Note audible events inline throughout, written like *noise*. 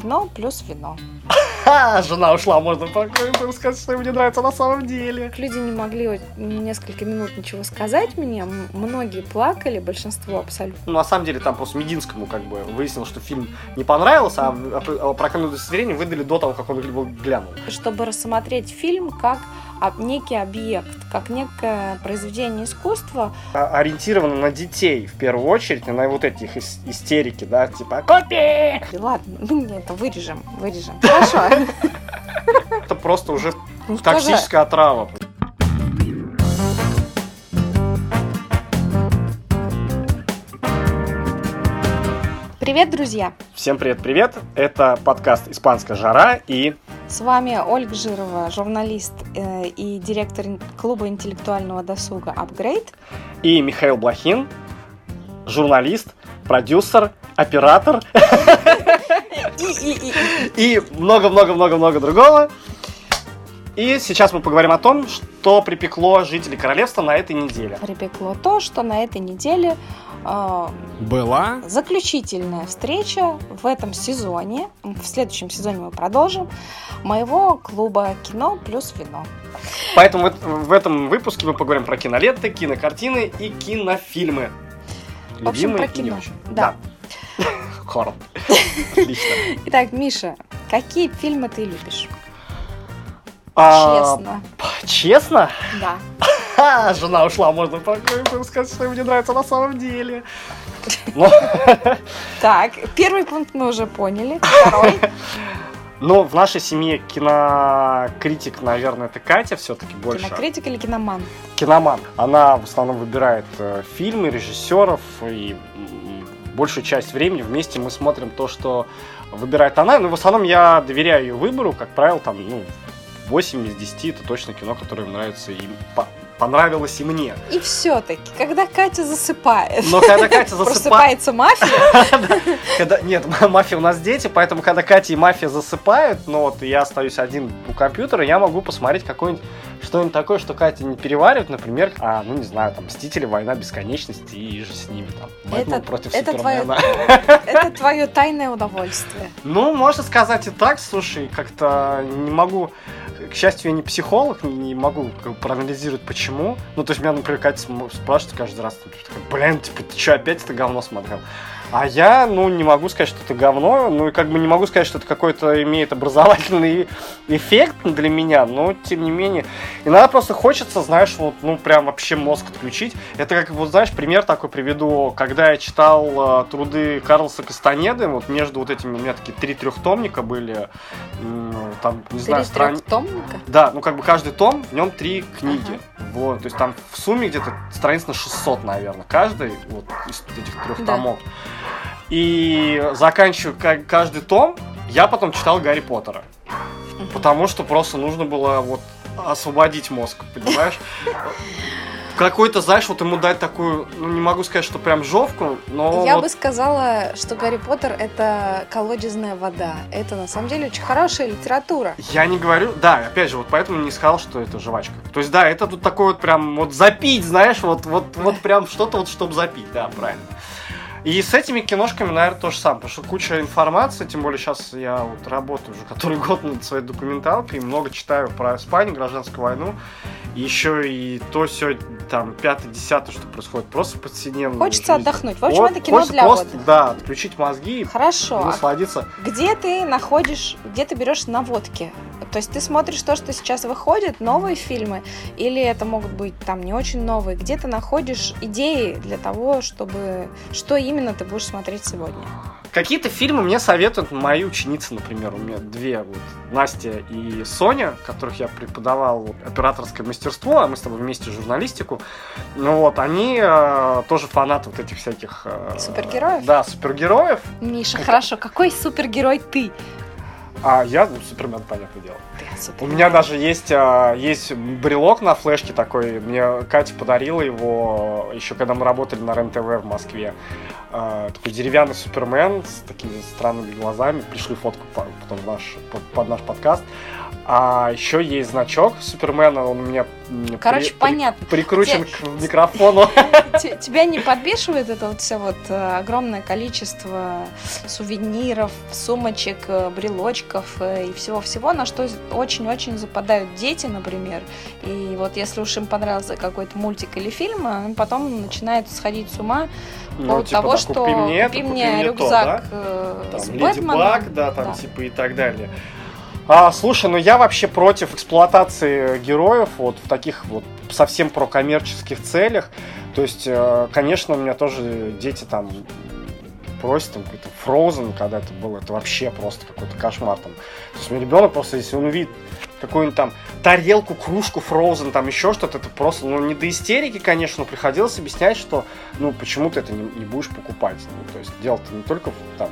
кино плюс вино. Ха, жена ушла, можно сказать, что мне нравится на самом деле. Люди не могли несколько минут ничего сказать мне, многие плакали, большинство абсолютно. Ну, на самом деле, там просто Мединскому как бы выяснилось, что фильм не понравился, а, а прокатное удостоверение выдали до того, как он его глянул. Чтобы рассмотреть фильм как некий объект, как некое произведение искусства. А, ориентировано на детей, в первую очередь, на вот эти их истерики, да, типа «Купи!» Ладно, мы это вырежем, вырежем. Хорошо. *laughs* Это просто уже ну, токсическая отрава. Привет, друзья! Всем привет-привет! Это подкаст «Испанская жара» и... С вами Ольга Жирова, журналист э, и директор клуба интеллектуального досуга «Апгрейд». И Михаил Блохин, журналист, продюсер, оператор *laughs* и много-много-много-много другого. И сейчас мы поговорим о том, что припекло жителей королевства на этой неделе. Припекло то, что на этой неделе а, была заключительная встреча в этом сезоне. В следующем сезоне мы продолжим моего клуба кино плюс вино. Поэтому в этом выпуске мы поговорим про киноленты, кинокартины и кинофильмы. В общем, про кино. Да. *laughs* Хоррор. *laughs* Отлично. Итак, Миша, какие фильмы ты любишь? А, честно. Честно? Да. Жена ушла, можно спокойно сказать, что мне нравится на самом деле. *laughs* Так, первый пункт мы уже поняли. Второй. *laughs* Ну, в нашей семье кинокритик, наверное, это Катя все-таки больше. Кинокритик или киноман? Киноман. Она в основном выбирает э, фильмы, режиссеров, и большую часть времени вместе мы смотрим то, что выбирает она. Но в основном я доверяю ее выбору, как правило, там, ну, 8 из 10 это точно кино, которое нравится им понравилось и мне. И все-таки, когда Катя засыпает. Но когда Катя *laughs* засыпает... Просыпается мафия. *laughs* когда, нет, мафия у нас дети, поэтому когда Катя и мафия засыпают, ну вот я остаюсь один у компьютера, я могу посмотреть какой-нибудь что-нибудь такое, что Катя не переваривает, например, а, ну не знаю, там, Мстители, Война Бесконечности и же с ними там. это, против это твое, *laughs* это твое тайное удовольствие. Ну, можно сказать и так, слушай, как-то не могу к счастью, я не психолог, не, могу проанализировать, почему. Ну, то есть меня, например, Катя спрашивает каждый раз, блин, типа, ты что, опять это говно смотрел? А я, ну, не могу сказать, что это говно, ну, и как бы не могу сказать, что это какой-то имеет образовательный *laughs* эффект для меня, но, тем не менее, иногда просто хочется, знаешь, вот, ну, прям вообще мозг отключить. Это как, вот, знаешь, пример такой приведу, когда я читал э, труды Карлса Кастанеды, вот между вот этими, у меня такие три трехтомника были, там, не знаю, стран... трехтомника? Да, ну, как бы каждый том, в нем три книги. Ага. Вот, то есть там в сумме где-то страниц на 600, наверное, каждый вот из этих трех да. томов. И заканчиваю каждый том, я потом читал Гарри Поттера. Потому что просто нужно было вот освободить мозг, понимаешь? *laughs* какой-то, знаешь, вот ему дать такую, ну не могу сказать, что прям жовку, но... Я вот... бы сказала, что Гарри Поттер это колодезная вода. Это на самом деле очень хорошая литература. Я не говорю, да, опять же, вот поэтому не сказал, что это жвачка. То есть, да, это тут такой вот прям вот запить, знаешь, вот, вот, вот прям что-то вот, чтобы запить, да, правильно. И с этими киношками, наверное, то же самое, потому что куча информации, тем более сейчас я вот работаю уже *laughs* который год над своей документалкой, много читаю про Испанию, гражданскую войну, еще и то все там пятое, десятое, что происходит просто в повседневной Хочется жизни. отдохнуть. В общем, вот, это кино для просто, отдыха. Да, отключить мозги Хорошо. и насладиться. Где ты находишь, где ты берешь наводки? То есть ты смотришь то, что сейчас выходит, новые фильмы, или это могут быть там не очень новые, где ты находишь идеи для того, чтобы что именно ты будешь смотреть сегодня? Какие-то фильмы мне советуют мои ученицы, например, у меня две, вот, Настя и Соня, которых я преподавал операторское мастерство, а мы с тобой вместе журналистику. Ну вот, они э, тоже фанаты вот этих всяких... Э, супергероев? Да, супергероев. Миша, как... хорошо, какой супергерой ты? А я, ну, Супермен, понятное дело. У меня даже есть, а, есть брелок на флешке такой. Мне Катя подарила его еще когда мы работали на РЕН-ТВ в Москве. э, такой деревянный Супермен с такими странными глазами. Пришли фотку потом в наш, под, под наш подкаст. А еще есть значок Супермена, он у меня Короче, при, понятно. При, прикручен Те... к микрофону. *laughs* Тебя не подбешивает это вот все вот э, огромное количество сувениров, сумочек, э, брелочков э, и всего-всего, на что очень-очень западают дети, например. И вот если уж им понравился какой-то мультик или фильм, они потом начинают сходить с ума ну, типа, того, да, что купи мне, это, купи мне, рюкзак то, да? с там, Бэтменом. Баг, да, там да. типа и так далее. А, слушай, ну я вообще против эксплуатации героев вот в таких вот совсем прокоммерческих целях. То есть, э, конечно, у меня тоже дети там просят там какой-то Frozen, когда это было, это вообще просто какой-то кошмар там. То есть, меня ребенок просто, если он увидит какую-нибудь там тарелку, кружку Frozen, там еще что-то, это просто, ну, не до истерики, конечно, но приходилось объяснять, что, ну, почему ты это не, не будешь покупать. Ну, то есть, дело-то не только там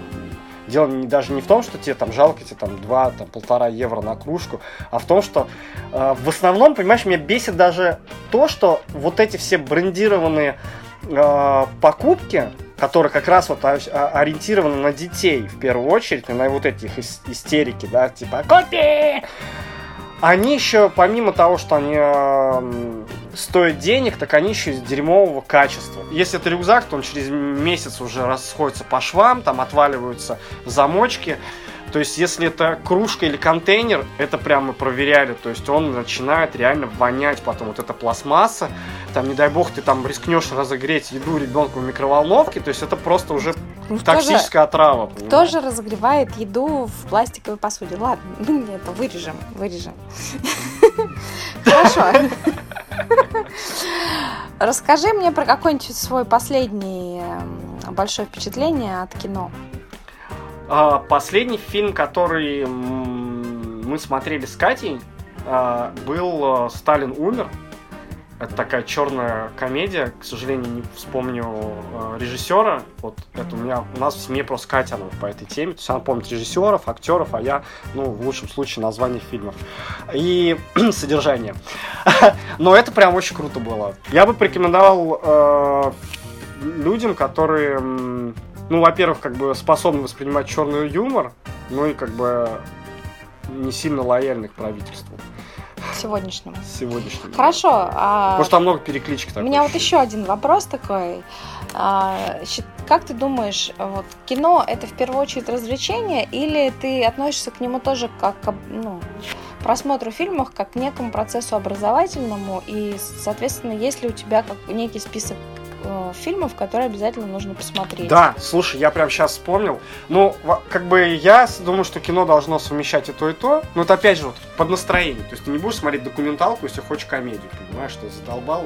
Дело не, даже не в том, что тебе там жалко тебе там 2, там, полтора евро на кружку, а в том, что э, в основном, понимаешь, меня бесит даже то, что вот эти все брендированные э, покупки, которые как раз вот ориентированы на детей в первую очередь, на вот этих истерики, да, типа «Купи!» Они еще, помимо того, что они э, стоят денег, так они еще из дерьмового качества. Если это рюкзак, то он через месяц уже расходится по швам, там отваливаются замочки. То есть, если это кружка или контейнер, это прям мы проверяли. То есть, он начинает реально вонять потом. Вот эта пластмасса, там, не дай бог, ты там рискнешь разогреть еду ребенку в микроволновке. То есть, это просто уже ну, токсическая же, отрава. Понимаешь? Кто же разогревает еду в пластиковой посуде? Ладно, *laughs* мы это вырежем, вырежем. *laughs* Хорошо. *laughs* Расскажи мне про какой-нибудь свой последний большое впечатление от кино. А, последний фильм, который мы смотрели с Катей, а, был э, «Сталин умер». Это такая черная комедия, к сожалению, не вспомню режиссера. Вот это у меня у нас в семье просто Катя она по этой теме. То есть она помнит режиссеров, актеров, а я, ну, в лучшем случае, название фильмов. И *clears throat* содержание. *laughs* Но это прям очень круто было. Я бы порекомендовал э, людям, которые, ну, во-первых, как бы способны воспринимать черный юмор, ну и как бы не сильно лояльны к правительству. Сегодняшнему. Сегодняшнему. Хорошо. А... Потому что там много перекличек. У меня вот еще один вопрос такой. А, как ты думаешь, вот кино это в первую очередь развлечение, или ты относишься к нему тоже как ну, просмотру фильмов как к некому процессу образовательному, и, соответственно, есть ли у тебя как некий список э, фильмов, которые обязательно нужно посмотреть. Да, слушай, я прям сейчас вспомнил. Ну, как бы я думаю, что кино должно совмещать и то, и то. Но это опять же вот под настроение. То есть ты не будешь смотреть документалку, если хочешь комедию, понимаешь, что задолбал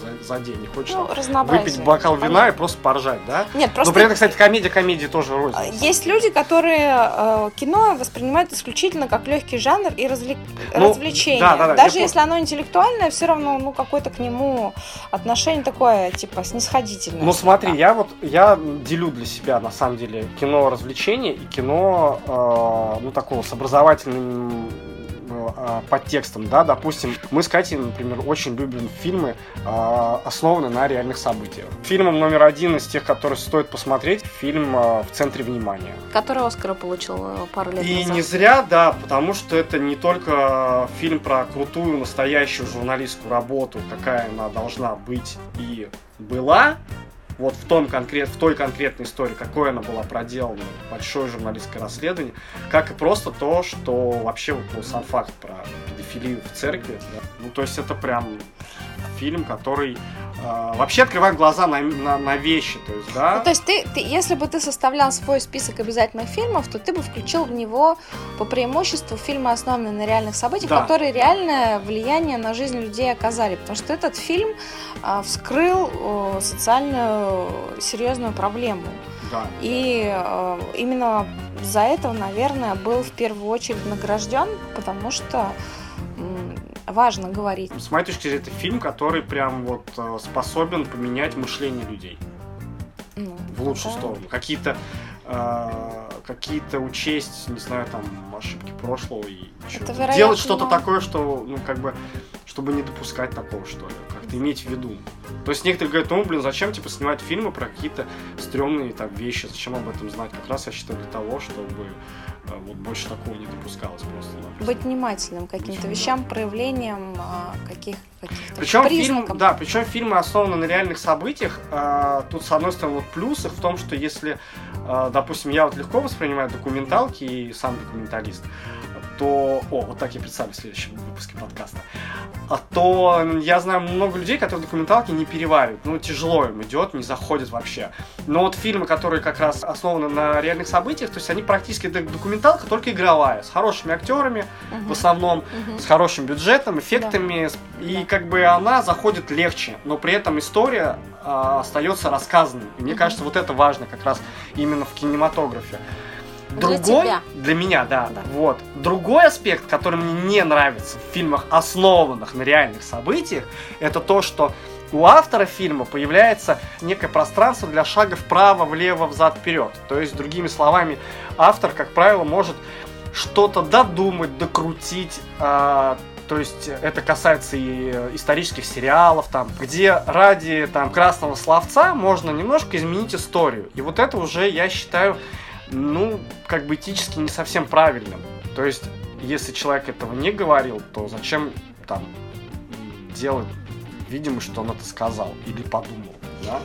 за, за день, не хочешь ну, там, выпить бокал вина понятно. и просто поржать, да? Нет, просто... Но при этом, кстати, комедия комедии тоже рознь. Есть люди, которые э, кино воспринимают исключительно как легкий жанр и развлек... ну, развлечение. Да, да, да, Даже если оно интеллектуальное, все равно, ну, какое-то к нему отношение такое, типа, снисходительное. Ну, смотри, я вот, я делю для себя, на самом деле, кино развлечение и кино, э, ну, такого с образовательным э, подтекстом, да, допустим, мы с Катей, например, очень любим фильмы, э, основанные на реальных событиях. Фильмом номер один из тех, которые стоит посмотреть, фильм э, «В центре внимания». Который Оскара получил э, пару лет И назад. не зря, да, потому что это не только фильм про крутую, настоящую журналистскую работу, какая она должна быть и была, вот в, том конкрет, в той конкретной истории, какой она была проделана, большое журналистское расследование, как и просто то, что вообще вот, ну, сам факт про педофилию в церкви. Да. Ну, то есть это прям фильм, который э, вообще открывает глаза на, на, на вещи, то есть, да. Ну, то есть ты, ты, если бы ты составлял свой список обязательных фильмов, то ты бы включил в него по преимуществу фильмы, основанные на реальных событиях, да. которые реальное влияние на жизнь людей оказали, потому что этот фильм э, вскрыл э, социальную серьезную проблему. Да. И э, именно за это, наверное, был в первую очередь награжден, потому что важно говорить. С моей точки зрения, это фильм, который прям вот э, способен поменять мышление людей. Ну, в лучшую да. сторону. Какие-то э, какие-то учесть, не знаю, там, ошибки прошлого и это, делать что-то такое, что, ну, как бы, чтобы не допускать такого, что ли. как-то иметь в виду. То есть некоторые говорят, ну, блин, зачем, типа, снимать фильмы про какие-то стрёмные там вещи, зачем об этом знать? Как раз я считаю для того, чтобы вот больше такого не допускалось просто. Да. Быть внимательным к каким-то вещам, проявлениям а, каких каких-то Причем признаков. фильм, да, причем фильмы основаны на реальных событиях. А, тут, с одной стороны, вот плюс их в том, что если, а, допустим, я вот легко воспринимаю документалки и сам документалист, то... О, вот так я представлю в следующем выпуске подкаста. А то я знаю много людей, которые документалки не переваривают. Ну, тяжело им идет, не заходит вообще. Но вот фильмы, которые как раз основаны на реальных событиях, то есть они практически документалка, только игровая, с хорошими актерами, Мгм. в основном, Мгм. с хорошим бюджетом, эффектами, с- и Да. как бы она заходит легче, но при этом история а, остается рассказанной. И мне Мгм. кажется, вот это важно как раз именно в кинематографе. Для Другой, тебя. для меня, да, Да. вот. Другой аспект, который мне не нравится в фильмах, основанных на реальных событиях, это то, что у автора фильма появляется некое пространство для шага вправо, влево, взад, вперед. То есть, другими словами, автор, как правило, может что-то додумать, докрутить. а, то есть это касается и э, исторических сериалов, там, где ради там, красного словца можно немножко изменить историю. И вот это уже, я считаю, ну, как бы этически не совсем правильным. То есть, если человек этого не говорил, то зачем там делать видимо, что он это сказал или подумал, да?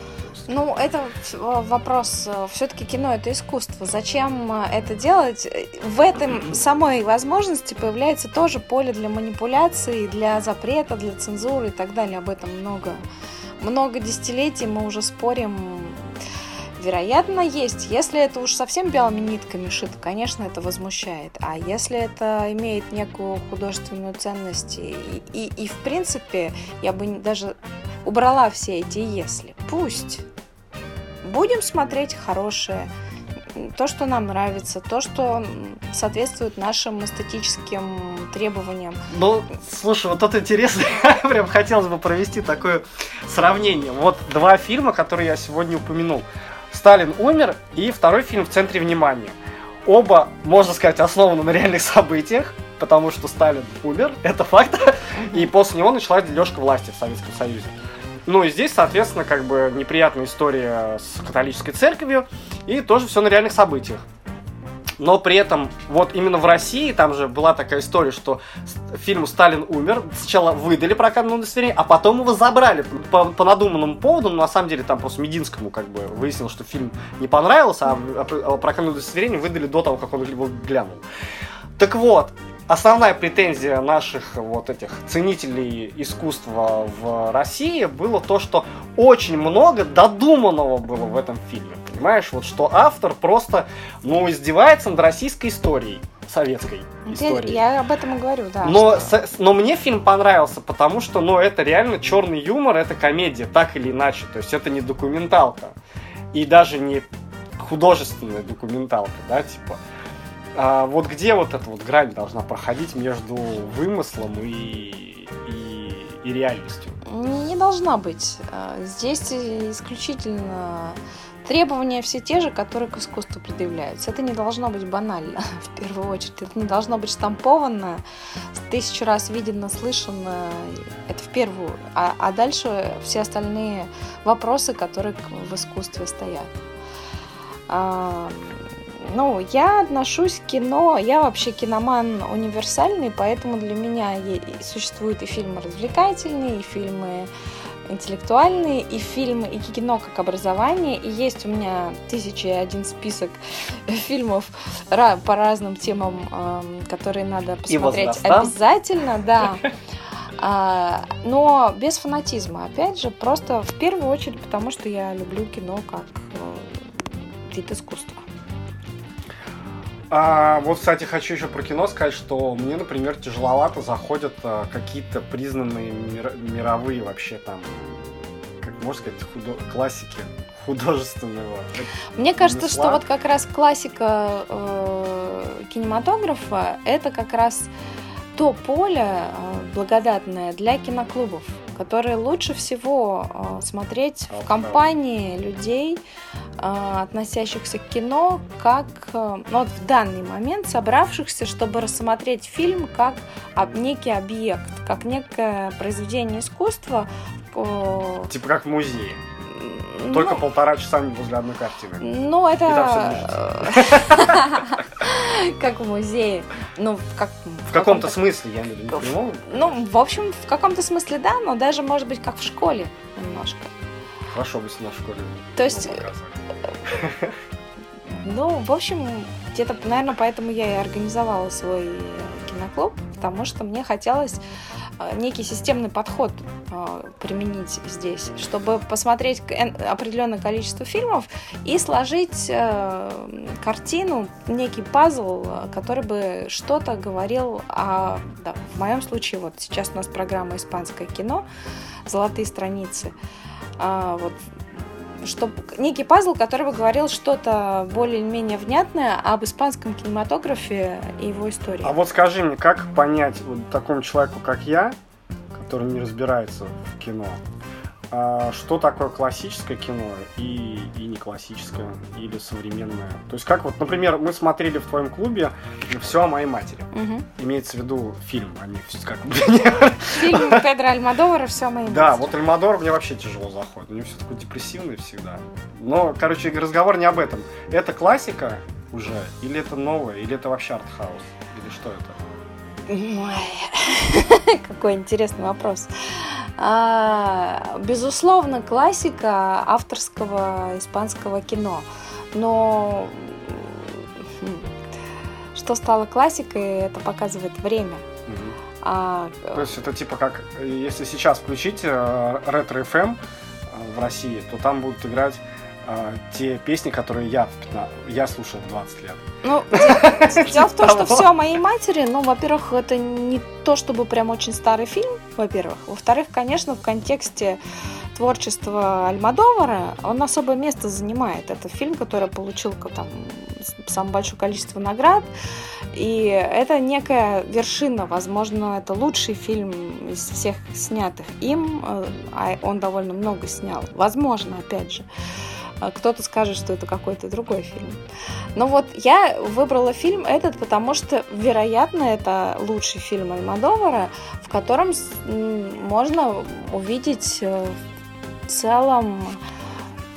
Ну, это вопрос. Все-таки кино это искусство. Зачем э, это делать? Э, В этом *clears throat* самой возможности появляется тоже поле для манипуляции, для запрета, для цензуры и так далее. Об этом много, много десятилетий мы уже спорим. Вероятно, есть. Если это уж совсем белыми нитками шито, конечно, это возмущает. А если это имеет некую художественную ценность и, и, и в принципе, я бы даже убрала все эти «если». Пусть. Будем смотреть хорошее, то, что нам нравится, то, что соответствует нашим эстетическим требованиям. Ну, слушай, вот это интересно, *laughs* прям хотелось бы провести такое сравнение. Вот два фильма, которые я сегодня упомянул. «Сталин умер» и второй фильм «В центре внимания». Оба, можно сказать, основаны на реальных событиях, потому что Сталин умер, это факт, *laughs* и после него началась дележка власти в Советском Союзе. Ну и здесь, соответственно, как бы неприятная история с католической церковью, и тоже все на реальных событиях. Но при этом, вот именно в России, там же была такая история, что фильму «Сталин умер», сначала выдали прокатное удостоверение, а потом его забрали по, по надуманному поводу, но на самом деле там просто Мединскому как бы выяснилось, что фильм не понравился, а, а прокатное удостоверение выдали до того, как он его глянул. Так вот, основная претензия наших вот этих ценителей искусства в России было то, что очень много додуманного было в этом фильме. Понимаешь, вот что автор просто, ну, издевается над российской историей, советской Я, историей. я об этом и говорю, да. Но, что- с- но мне фильм понравился, потому что, ну, это реально черный юмор, это комедия, так или иначе. То есть это не документалка. И даже не художественная документалка, да, типа. А вот где вот эта вот грань должна проходить между вымыслом и, и, и реальностью? Не должна быть. А, Здесь исключительно требования все те же, которые к искусству предъявляются. Это не должно быть банально, *laughs* в первую очередь. Это не должно быть штамповано, тысячу раз видено, слышано. Это в первую. А, а дальше все остальные вопросы, которые в искусстве стоят. А, ну, я отношусь к кино, я вообще киноман универсальный, поэтому для меня существуют и фильмы развлекательные, и фильмы интеллектуальные, и фильмы, и кино как образование, и есть у меня тысяча и один список *laughs* фильмов по разным темам, эм, которые надо посмотреть обязательно, да. *laughs* А, но без фанатизма, опять же, просто в первую очередь потому, что я люблю кино как э, вид искусства. А, вот, кстати, хочу еще про кино сказать, что мне, например, тяжеловато заходят а, какие-то признанные мир- мировые вообще там, как можно сказать, худо- классики *laughs* художественного. Мне кажется, Ремесла. что вот как раз классика э, кинематографа это как раз то поле э, благодатное для киноклубов, которые лучше всего э, смотреть в компании людей, э, относящихся к кино, как э, ну, вот в данный момент собравшихся, чтобы рассмотреть фильм как некий объект, как некое произведение искусства. Э, типа как в музее. Только ну, полтора часа возле одной картины. Ну, это... *laughs* *laughs* Как в музее. Ну, как... В каком-то смысле, я в виду, Ну, в общем, в каком-то смысле да, но даже, может быть, как в школе немножко. Хорошо бы на школе. То есть... *laughs* Ну, в общем, где-то, наверное, поэтому я и организовала свой киноклуб, потому что мне хотелось Э, некий системный подход э, применить здесь, чтобы посмотреть определенное количество фильмов и сложить э, картину, некий пазл, который бы что-то говорил о... Да, в моем случае, вот сейчас у нас программа «Испанское кино», «Золотые страницы». А, вот чтобы некий пазл, который бы говорил что-то более-менее внятное об испанском кинематографе и его истории. А вот скажи мне, как понять вот такому человеку, как я, который не разбирается в кино, что такое классическое кино и, и не классическое, или современное. То есть как вот, например, мы смотрели в твоем клубе «Все о моей матери». Угу. Имеется в виду фильм, а не как *laughs* Фильм Педро Альмадовара «Все о моей матери». Да, вот Альмадовар мне вообще тяжело заходит. У него все такое депрессивное всегда. Но, короче, разговор не об этом. Это классика уже, или это новое, или это вообще артхаус, или что это? *laughs* Какой интересный вопрос. А, безусловно, классика авторского испанского кино. Но что стало классикой, это показывает время. А... То есть это типа как, если сейчас включить э, ретро FM э, в России, то там будут играть э, те песни, которые я, я слушал в 20 лет. Ну, *laughs* дело в том, что все о моей матери, ну, во-первых, это не то, чтобы прям очень старый фильм, во-первых. Во-вторых, конечно, в контексте творчества Альмадовара он особое место занимает. Это фильм, который получил там самое большое количество наград. И это некая вершина, возможно, это лучший фильм из всех снятых им, э, а он довольно много снял. Возможно, опять же. А кто-то скажет, что это какой-то другой фильм. Но вот я выбрала фильм этот, потому что, вероятно, это лучший фильм Альмадовара, в котором можно увидеть э, в целом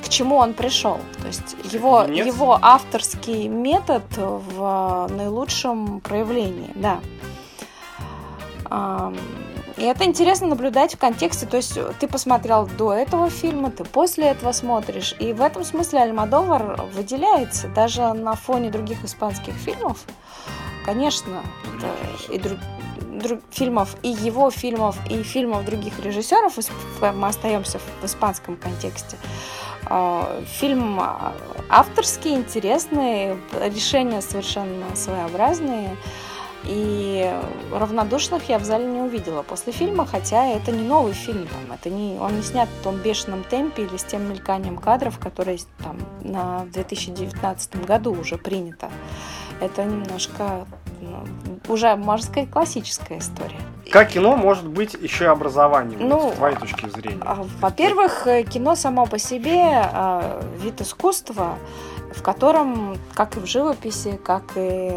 к чему он пришел. То есть его, его авторский метод в наилучшем проявлении, да. И это интересно наблюдать в контексте, то есть ты посмотрел до этого фильма, ты после этого смотришь, и в этом смысле Альмадовар выделяется даже на фоне других испанских фильмов. Конечно, это и друг, друг, фильмов, и его фильмов, и фильмов других режиссеров, мы остаемся в испанском контексте. А, фильм авторский, интересный, решения совершенно своеобразные. И равнодушных я в зале не увидела после фильма, хотя это не новый фильм, там, это не, он не снят в том бешеном темпе или с тем мельканием кадров, которые там на 2019 году уже принято. Это немножко ну, уже, можно сказать, классическая история. Как кино может быть еще и образованием, ну, с твоей точки зрения? А, во-первых, кино само по себе а, вид искусства, в котором, как и в живописи, как и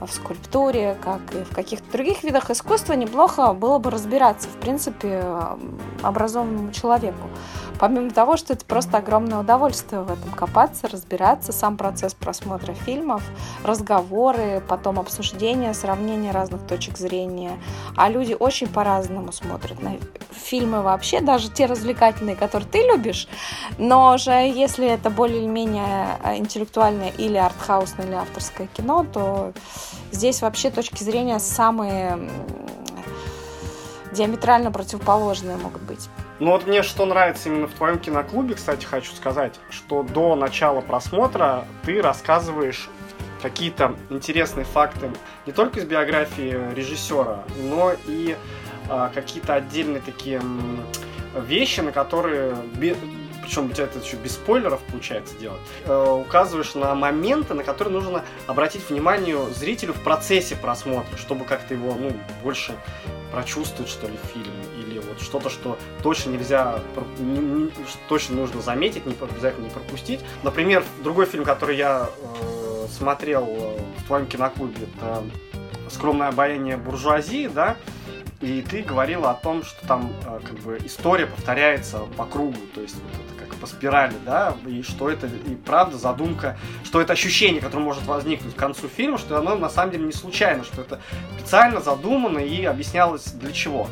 в скульптуре, как и в каких-то других видах искусства, неплохо было бы разбираться, в принципе, образованному человеку. Помимо того, что это просто огромное удовольствие в этом копаться, разбираться, сам процесс просмотра фильмов, разговоры, потом обсуждения, сравнение разных точек зрения. А люди очень по-разному смотрят на фильмы вообще, даже те развлекательные, которые ты любишь, но же если это более-менее интеллектуальное или артхаусное, или авторское кино, то здесь вообще точки зрения самые диаметрально противоположные могут быть. Ну вот мне что нравится именно в твоем киноклубе, кстати, хочу сказать, что до начала просмотра ты рассказываешь какие-то интересные факты не только из биографии режиссера, но и а, какие-то отдельные такие вещи, на которые причем у тебя это еще без спойлеров получается делать, э, указываешь на моменты, на которые нужно обратить внимание зрителю в процессе просмотра, чтобы как-то его, ну, больше прочувствовать, что ли, фильм, что-то, что точно нельзя, не, не, точно нужно заметить, не обязательно не пропустить. Например, другой фильм, который я э, смотрел э, в твоем киноклубе, это «Скромное обаяние буржуазии», да, и ты говорила о том, что там э, как бы история повторяется по кругу, то есть вот это как по спирали, да, и что это и правда задумка, что это ощущение, которое может возникнуть к концу фильма, что оно на самом деле не случайно, что это специально задумано и объяснялось для чего.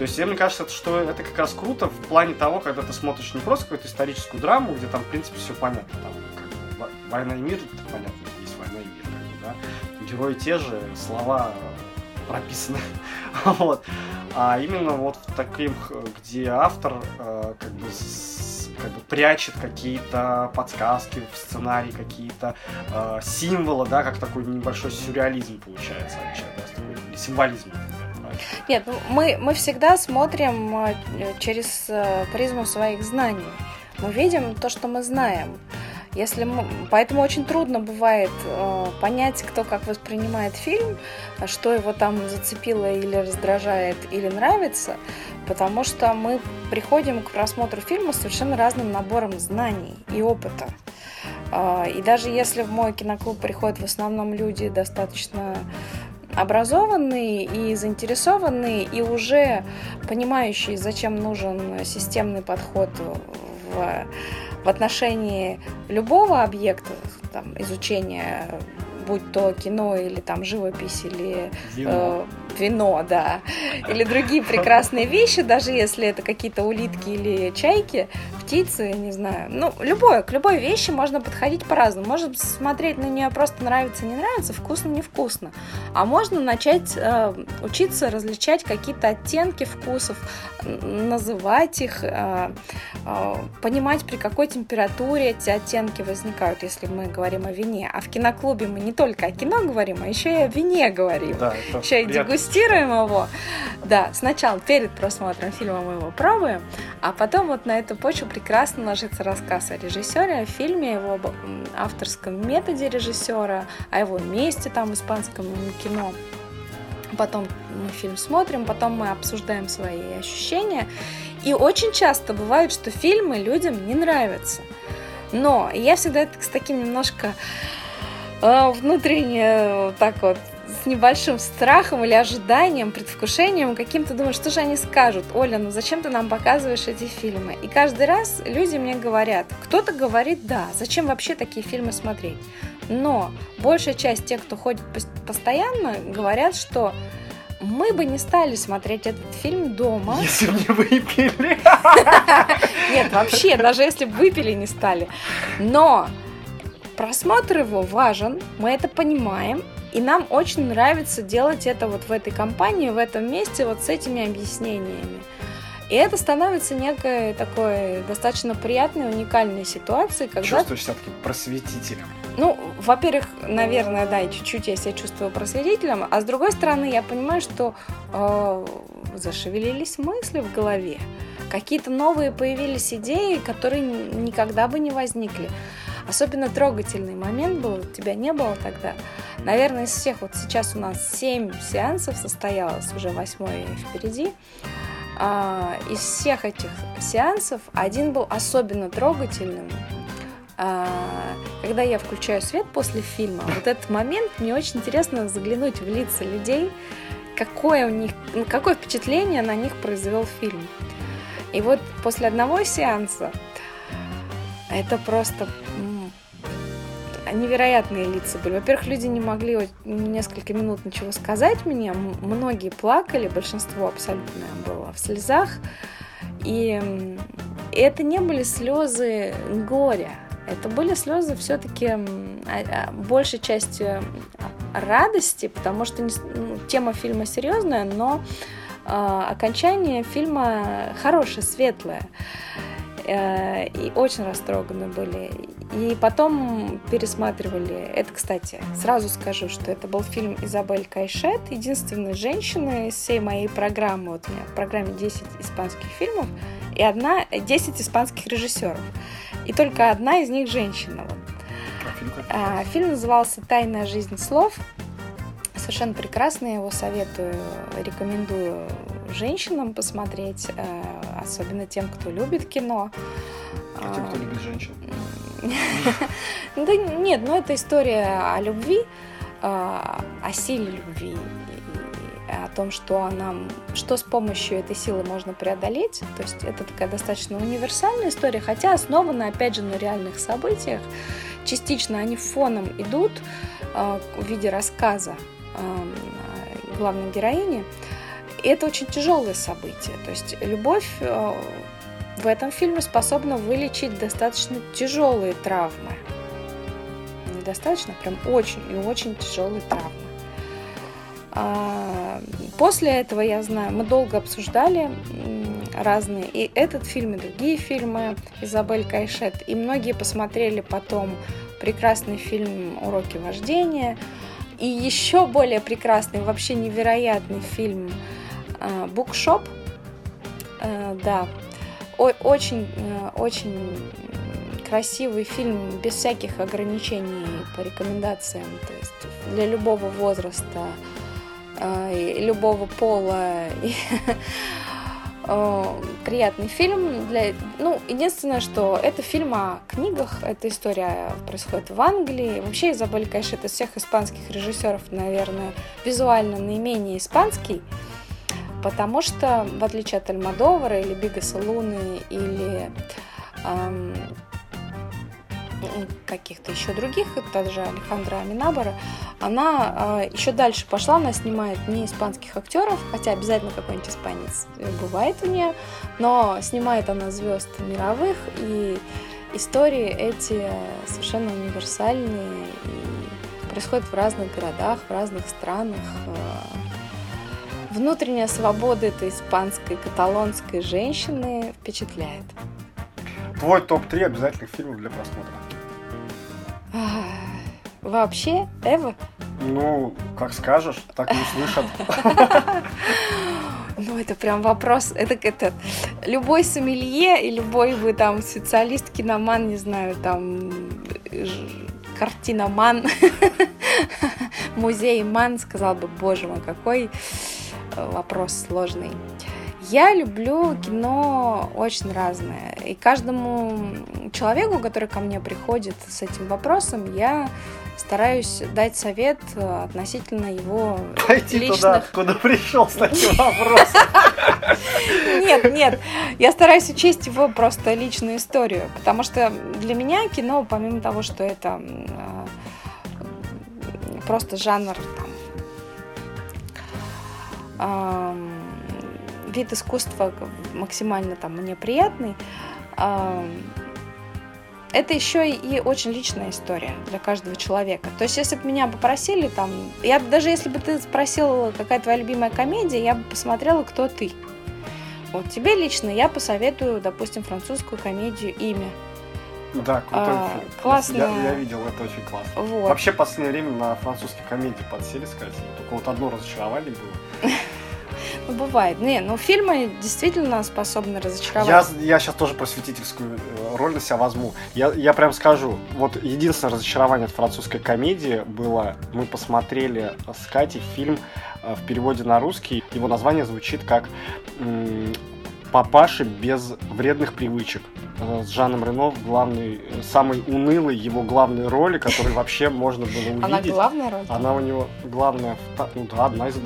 То есть, мне кажется, что это как раз круто в плане того, когда ты смотришь не просто какую-то историческую драму, где там, в принципе, все понятно. Там, как, война и мир, это понятно, есть война и мир, как бы, да. Герои те же, слова прописаны. *laughs* вот. А именно вот в таких, где автор э, как бы как бы прячет какие-то подсказки в сценарий, какие-то э, символы, да, как такой небольшой сюрреализм получается, да, такой символизм. Нет, ну, мы, мы всегда смотрим э, через э, призму своих знаний. Мы видим то, что мы знаем. Если мы... Поэтому очень трудно бывает э, понять, кто как воспринимает фильм, что его там зацепило или раздражает, или нравится, потому что мы приходим к просмотру фильма с совершенно разным набором знаний и опыта. Э, и даже если в мой киноклуб приходят в основном люди достаточно образованные и заинтересованные, и уже понимающие, зачем нужен системный подход в в отношении любого объекта, там, изучения, будь то кино или там живопись или э, вино да, или другие прекрасные вещи, даже если это какие-то улитки или чайки, птицы, не знаю. Ну, любое, к любой вещи можно подходить по-разному. Можно смотреть на нее просто нравится, не нравится, вкусно, невкусно. А можно начать э, учиться различать какие-то оттенки вкусов, называть их, э, э, понимать, при какой температуре эти оттенки возникают, если мы говорим о вине. А в киноклубе мы не только о кино говорим, а еще и о вине говорим. Да, еще и дегустируем его. Да, сначала перед просмотром фильма мы его пробуем, а потом вот на эту почву прекрасно ложится рассказ о режиссере, о фильме, его авторском методе режиссера, о его месте там в испанском кино. Потом мы фильм смотрим, потом мы обсуждаем свои ощущения. И очень часто бывает, что фильмы людям не нравятся. Но я всегда с таким немножко э, внутренне так вот с небольшим страхом или ожиданием, предвкушением каким-то думаешь, что же они скажут? Оля, ну зачем ты нам показываешь эти фильмы? И каждый раз люди мне говорят, кто-то говорит, да, зачем вообще такие фильмы смотреть? Но большая часть тех, кто ходит постоянно, говорят, что мы бы не стали смотреть этот фильм дома. Если бы не выпили. *laughs* Нет, вообще, даже если бы выпили, не стали. Но просмотр его важен, мы это понимаем, и нам очень нравится делать это вот в этой компании, в этом месте, вот с этими объяснениями. И это становится некой такой достаточно приятной, уникальной ситуацией, когда... Чувствуешь себя таким просветителем. Ну, во-первых, наверное, да, и чуть-чуть я себя чувствую просветителем, а с другой стороны, я понимаю, что э, зашевелились мысли в голове, какие-то новые появились идеи, которые никогда бы не возникли. Особенно трогательный момент был, тебя не было тогда. Наверное, из всех, вот сейчас у нас 7 сеансов состоялось, уже восьмой впереди. А, из всех этих сеансов один был особенно трогательным. А, когда я включаю свет после фильма, вот этот момент, мне очень интересно заглянуть в лица людей, какое у них, ну, какое впечатление на них произвел фильм. И вот после одного сеанса это просто невероятные лица были. Во-первых, люди не могли несколько минут ничего сказать мне. Многие плакали, большинство абсолютно было в слезах. И это не были слезы горя. Это были слезы все-таки а, а, большей частью радости, потому что ну, тема фильма серьезная, но окончание фильма хорошее, светлое. Э, и очень растроганы были И потом пересматривали. Это, кстати, сразу скажу, что это был фильм Изабель Кайшет, единственная женщина из всей моей программы. Вот у меня в программе 10 испанских фильмов и одна 10 испанских режиссеров. И только одна из них женщина. А, фильм назывался «Тайная жизнь слов». Совершенно прекрасный, его советую, рекомендую женщинам посмотреть, э, особенно тем, кто любит кино. А тем, кто любит женщин? *laughs* Да нет, ну это история о любви, а, о силе любви, о том, что она, что с помощью этой силы можно преодолеть. То есть это такая достаточно универсальная история, хотя основана, опять же, на реальных событиях. Частично они фоном идут э, в виде рассказа э, главной героини. И это очень тяжелое событие. То есть любовь э, в этом фильме способна вылечить достаточно тяжелые травмы. Недостаточно, прям очень и очень тяжелые травмы. А, после этого, я знаю, мы долго обсуждали разные, и этот фильм, и другие фильмы Изабель Кайшет, и многие посмотрели потом прекрасный фильм «Уроки вождения», и еще более прекрасный, вообще невероятный фильм «Букшоп», э, да, очень, э, очень красивый фильм без всяких ограничений по рекомендациям, то есть для любого возраста, э, любого пола. *laughs* приятный фильм. Для... Ну, единственное, что это фильм о книгах, эта история происходит в Англии. Вообще Изабель Кайшет из всех испанских режиссеров, наверное, визуально наименее испанский, потому что, в отличие от Альмадовара или Бигаса Луны или эм, каких-то еще других, даже Алехандра Аминабара, она э, еще дальше пошла, она снимает не испанских актеров, хотя обязательно какой-нибудь испанец бывает у нее, но снимает она звезд мировых, и истории эти совершенно универсальные и происходят в разных городах, в разных странах. Внутренняя свобода этой испанской, каталонской женщины впечатляет. Твой топ-3 обязательных фильмов для просмотра. Вообще, Эва? Ну, как скажешь, так и услышат. *laughs* Ну, это прям вопрос. Это, это любой сомелье и любой бы там специалист, киноман, не знаю, там картиноман, *laughs* музейман сказал бы, боже мой, какой вопрос сложный. Я люблю кино очень разное. И каждому человеку, который ко мне приходит с этим вопросом, я стараюсь дать совет относительно его Пойти личных... туда, куда пришел с таким вопросом. *laughs* Нет, нет, я стараюсь учесть его просто личную историю, потому что для меня кино, помимо того, что это а, просто жанр там, вид искусства максимально там мне приятный, это еще и очень личная история для каждого человека. То есть, если бы меня попросили там, я даже если бы ты спросил, какая твоя любимая комедия, я бы посмотрела, кто ты. Вот тебе лично я посоветую, допустим, французскую комедию «Имя». Да, крутой а, фильм. Классно. Я, я видел, это очень классно. Вот. Вообще, в последнее время на французские комедии подсели, сказать. Только вот одно разочарование было. *laughs* Ну, бывает. Не, ну фильмы действительно способны разочаровать. Я, я сейчас тоже просветительскую э, роль на себя возьму. Я, я прям скажу, вот единственное разочарование от французской комедии было, мы посмотрели с Катей фильм э, в переводе на русский. Его название звучит как «Папаши без вредных привычек» э, с Жаном Рено в главной, самой унылой его главной роли, которую вообще можно было увидеть. Она главная роль? Она у него главная, ну да, одна из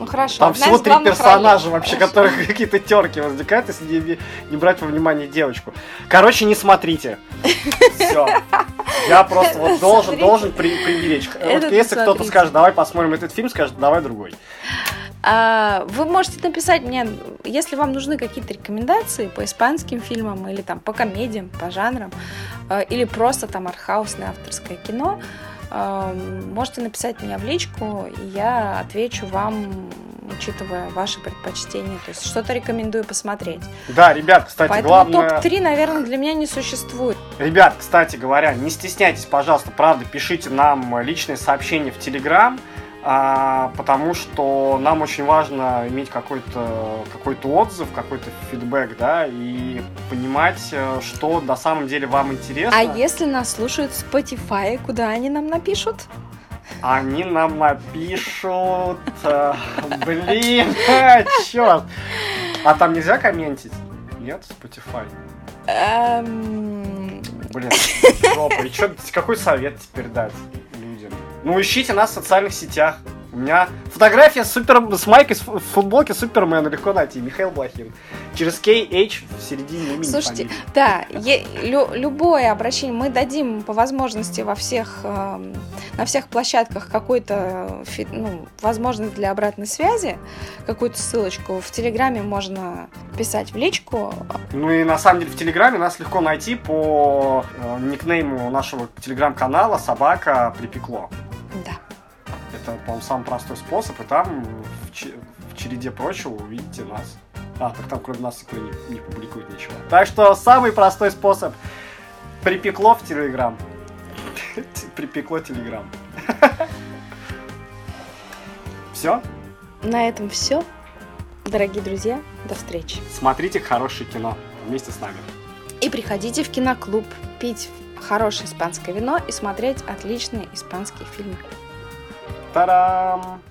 ну хорошо. Там всего три персонажа ролей. вообще, хорошо. которые *laughs* какие-то терки возникают, если не, не брать во внимание девочку. Короче, не смотрите. Все. Я просто вот должен, должен при, приберечь. Вот если кто-то скажет, давай посмотрим этот фильм, скажет, давай другой. А, вы можете написать мне, если вам нужны какие-то рекомендации по испанским фильмам или там по комедиям, по жанрам, а, или просто там артхаусное авторское кино, можете написать мне в личку, и я отвечу вам учитывая ваши предпочтения. То есть что-то рекомендую посмотреть. Да, ребят, кстати, Поэтому главное... топ-3, наверное, для меня не существует. Ребят, кстати говоря, не стесняйтесь, пожалуйста, правда, пишите нам личные сообщения в Телеграм, а, потому что нам очень важно иметь какой-то какой отзыв, какой-то фидбэк, да, и понимать, э, что на самом деле вам интересно. А если нас слушают в Spotify, куда они нам напишут? Они нам напишут... э, *laughs* Блин, черт. А там нельзя комментить? Нет, Spotify. Эм, Блин, жопа. И чё, какой совет теперь дать? Ну, ищите нас в социальных сетях. У меня фотография с, супер... с майкой с ф- в футболке Супермена легко найти. Михаил Блохин. Через KH в середине имени Слушайте, фамилии. да, е- лю- любое обращение мы дадим по возможности во всех, эм, на всех площадках какую-то фи- ну, возможность для обратной связи, какую-то ссылочку. В Телеграме можно писать в личку. Ну и на самом деле в Телеграме нас легко найти по э, никнейму нашего Телеграм-канала «Собака припекло». Да. Это, по-моему, самый простой способ, и там в, в череде прочего увидите нас. А, так там кроме нас никто не, не публикует ничего. Так что самый простой способ припекло в Телеграм. *laughs* Припекло Телеграм. *laughs* Все? На этом все. Дорогие друзья, до встречи. Смотрите хорошее кино вместе с нами. И приходите в киноклуб пить хорошее испанское вино и смотреть отличные испанские фильмы. Tarán.